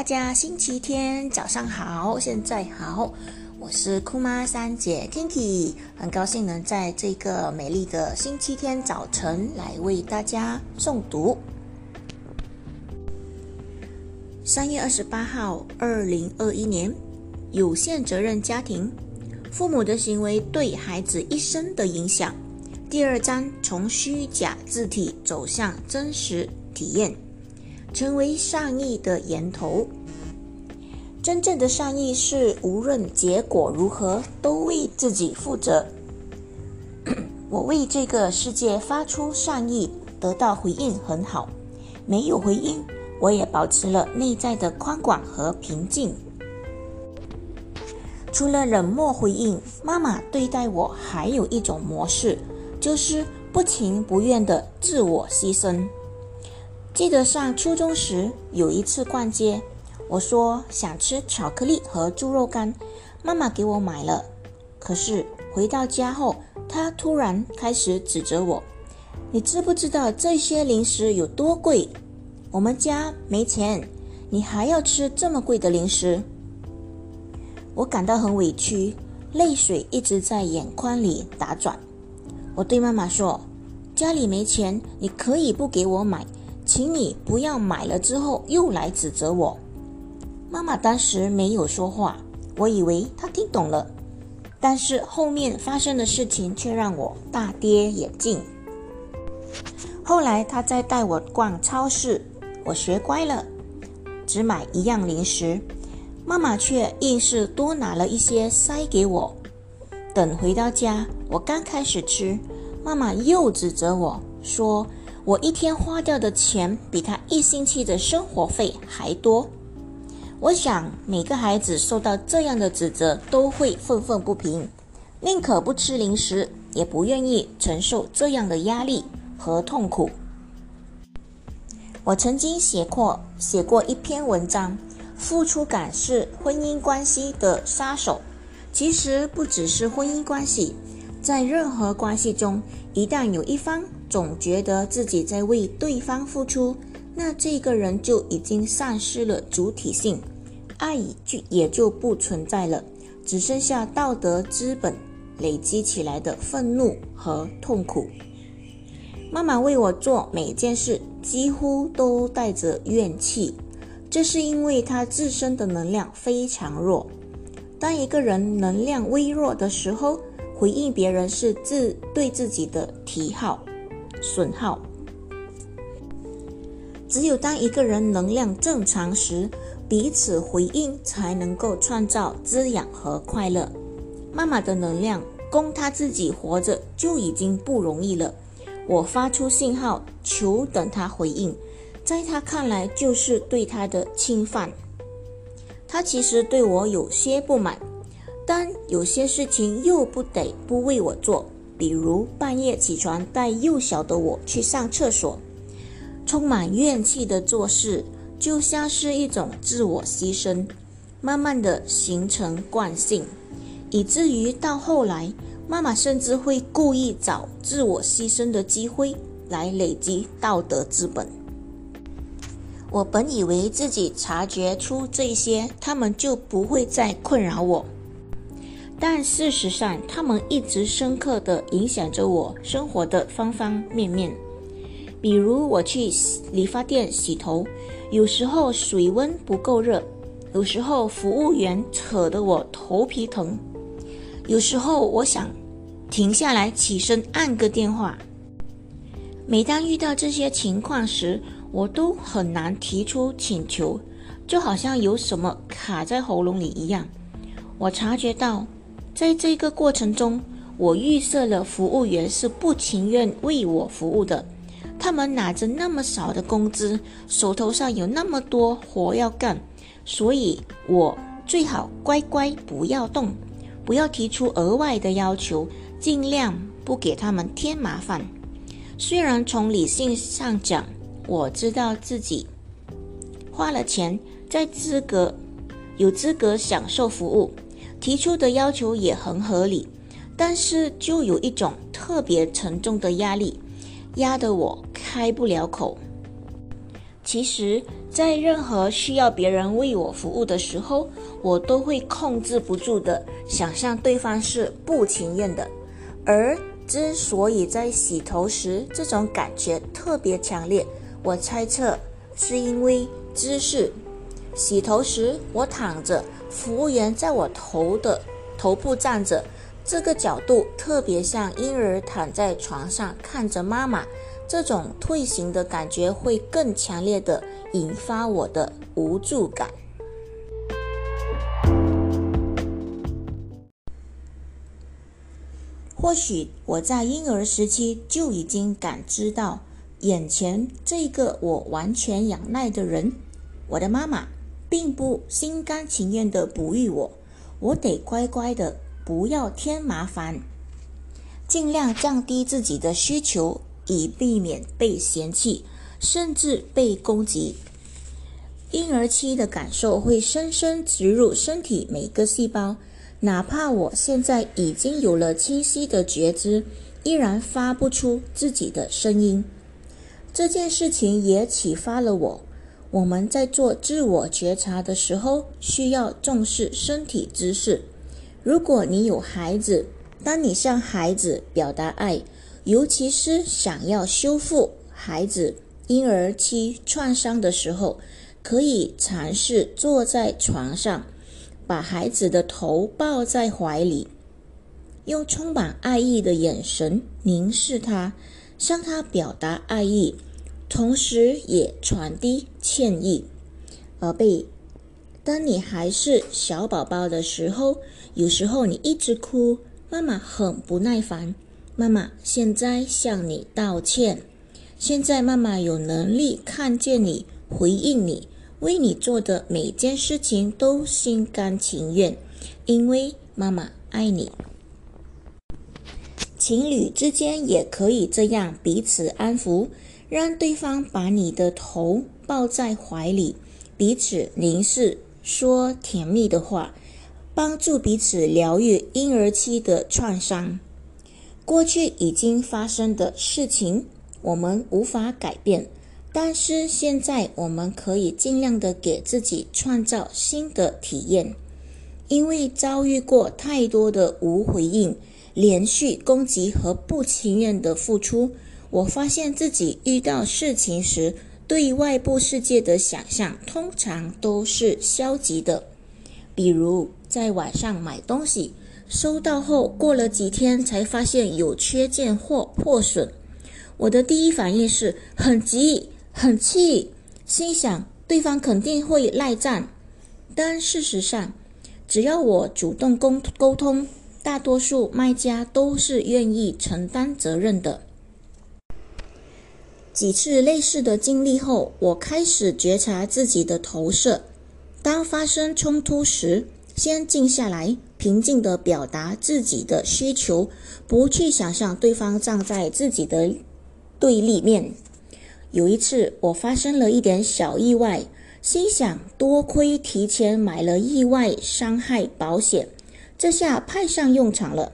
大家星期天早上好，现在好，我是酷妈三姐 Kinky，很高兴能在这个美丽的星期天早晨来为大家诵读。三月二十八号，二零二一年，有限责任家庭，父母的行为对孩子一生的影响。第二章，从虚假字体走向真实体验。成为善意的源头。真正的善意是无论结果如何都为自己负责。我为这个世界发出善意，得到回应很好；没有回应，我也保持了内在的宽广和平静。除了冷漠回应，妈妈对待我还有一种模式，就是不情不愿的自我牺牲。记得上初中时有一次逛街，我说想吃巧克力和猪肉干，妈妈给我买了。可是回到家后，她突然开始指责我：“你知不知道这些零食有多贵？我们家没钱，你还要吃这么贵的零食？”我感到很委屈，泪水一直在眼眶里打转。我对妈妈说：“家里没钱，你可以不给我买。”请你不要买了之后又来指责我。妈妈当时没有说话，我以为她听懂了，但是后面发生的事情却让我大跌眼镜。后来她再带我逛超市，我学乖了，只买一样零食，妈妈却硬是多拿了一些塞给我。等回到家，我刚开始吃，妈妈又指责我说。我一天花掉的钱比他一星期的生活费还多。我想每个孩子受到这样的指责都会愤愤不平，宁可不吃零食，也不愿意承受这样的压力和痛苦。我曾经写过写过一篇文章，付出感是婚姻关系的杀手。其实不只是婚姻关系，在任何关系中，一旦有一方。总觉得自己在为对方付出，那这个人就已经丧失了主体性，爱就也就不存在了，只剩下道德资本累积起来的愤怒和痛苦。妈妈为我做每件事几乎都带着怨气，这是因为她自身的能量非常弱。当一个人能量微弱的时候，回应别人是自对自己的提号。损耗。只有当一个人能量正常时，彼此回应才能够创造滋养和快乐。妈妈的能量供她自己活着就已经不容易了，我发出信号求等她回应，在她看来就是对她的侵犯。她其实对我有些不满，但有些事情又不得不为我做。比如半夜起床带幼小的我去上厕所，充满怨气的做事，就像是一种自我牺牲，慢慢的形成惯性，以至于到后来，妈妈甚至会故意找自我牺牲的机会来累积道德资本。我本以为自己察觉出这些，他们就不会再困扰我。但事实上，他们一直深刻地影响着我生活的方方面面。比如，我去理发店洗头，有时候水温不够热，有时候服务员扯得我头皮疼，有时候我想停下来起身按个电话。每当遇到这些情况时，我都很难提出请求，就好像有什么卡在喉咙里一样。我察觉到。在这个过程中，我预设了服务员是不情愿为我服务的。他们拿着那么少的工资，手头上有那么多活要干，所以我最好乖乖不要动，不要提出额外的要求，尽量不给他们添麻烦。虽然从理性上讲，我知道自己花了钱，在资格有资格享受服务。提出的要求也很合理，但是就有一种特别沉重的压力，压得我开不了口。其实，在任何需要别人为我服务的时候，我都会控制不住的想象对方是不情愿的。而之所以在洗头时这种感觉特别强烈，我猜测是因为姿势。洗头时我躺着，服务员在我头的头部站着，这个角度特别像婴儿躺在床上看着妈妈。这种退行的感觉会更强烈的引发我的无助感。或许我在婴儿时期就已经感知到，眼前这个我完全仰赖的人，我的妈妈，并不心甘情愿的哺育我，我得乖乖的，不要添麻烦，尽量降低自己的需求。以避免被嫌弃，甚至被攻击。婴儿期的感受会深深植入身体每个细胞，哪怕我现在已经有了清晰的觉知，依然发不出自己的声音。这件事情也启发了我：我们在做自我觉察的时候，需要重视身体姿势。如果你有孩子，当你向孩子表达爱，尤其是想要修复孩子婴儿期创伤的时候，可以尝试坐在床上，把孩子的头抱在怀里，用充满爱意的眼神凝视他，向他表达爱意，同时也传递歉意。宝贝，当你还是小宝宝的时候，有时候你一直哭，妈妈很不耐烦。妈妈现在向你道歉。现在妈妈有能力看见你，回应你，为你做的每件事情都心甘情愿，因为妈妈爱你。情侣之间也可以这样彼此安抚，让对方把你的头抱在怀里，彼此凝视，说甜蜜的话，帮助彼此疗愈婴儿期的创伤。过去已经发生的事情，我们无法改变，但是现在我们可以尽量的给自己创造新的体验。因为遭遇过太多的无回应、连续攻击和不情愿的付出，我发现自己遇到事情时，对外部世界的想象通常都是消极的。比如在网上买东西。收到后，过了几天才发现有缺件或破损，我的第一反应是很急、很气，心想对方肯定会赖账。但事实上，只要我主动沟沟通，大多数卖家都是愿意承担责任的。几次类似的经历后，我开始觉察自己的投射。当发生冲突时，先静下来。平静地表达自己的需求，不去想象对方站在自己的对立面。有一次，我发生了一点小意外，心想多亏提前买了意外伤害保险，这下派上用场了。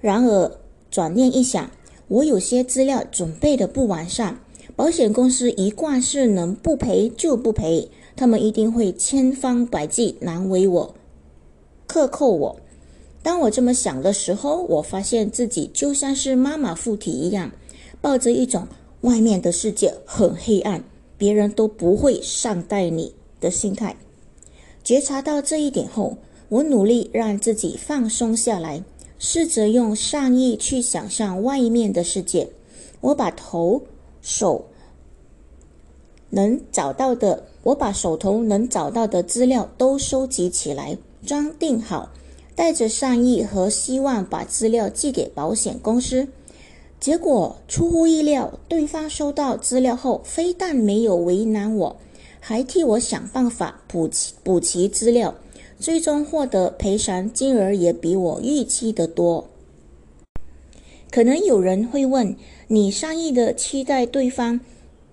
然而转念一想，我有些资料准备的不完善，保险公司一贯是能不赔就不赔，他们一定会千方百计难为我，克扣我。当我这么想的时候，我发现自己就像是妈妈附体一样，抱着一种外面的世界很黑暗，别人都不会善待你的心态。觉察到这一点后，我努力让自己放松下来，试着用善意去想象外面的世界。我把头、手能找到的，我把手头能找到的资料都收集起来，装订好。带着善意和希望把资料寄给保险公司，结果出乎意料，对方收到资料后，非但没有为难我，还替我想办法补齐补齐资料，最终获得赔偿金额也比我预期的多。可能有人会问：你善意的期待对方，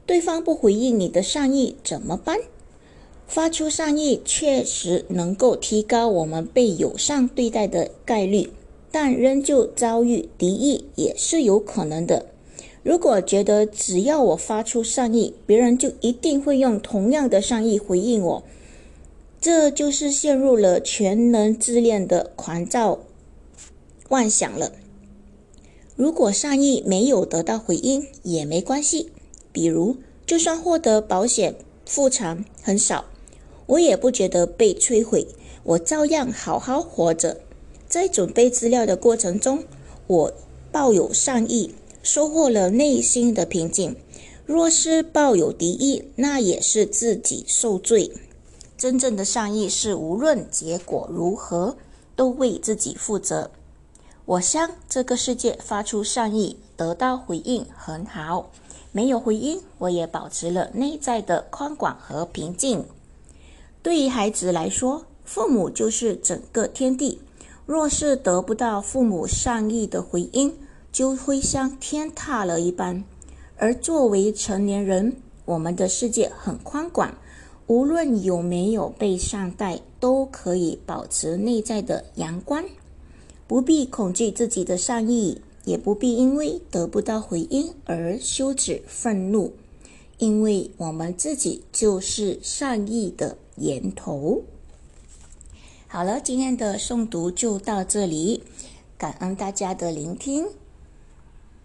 对方不回应你的善意怎么办？发出善意确实能够提高我们被友善对待的概率，但仍旧遭遇敌意也是有可能的。如果觉得只要我发出善意，别人就一定会用同样的善意回应我，这就是陷入了全能自恋的狂躁妄想了。如果善意没有得到回应也没关系，比如就算获得保险复偿很少，我也不觉得被摧毁，我照样好好活着。在准备资料的过程中，我抱有善意。收获了内心的平静。若是抱有敌意，那也是自己受罪。真正的善意是无论结果如何，都为自己负责。我向这个世界发出善意，得到回应很好；没有回应，我也保持了内在的宽广和平静。对于孩子来说，父母就是整个天地。若是得不到父母善意的回应，就会像天塌了一般，而作为成年人，我们的世界很宽广，无论有没有被善待，都可以保持内在的阳光，不必恐惧自己的善意，也不必因为得不到回应而羞耻愤怒，因为我们自己就是善意的源头。好了，今天的诵读就到这里，感恩大家的聆听。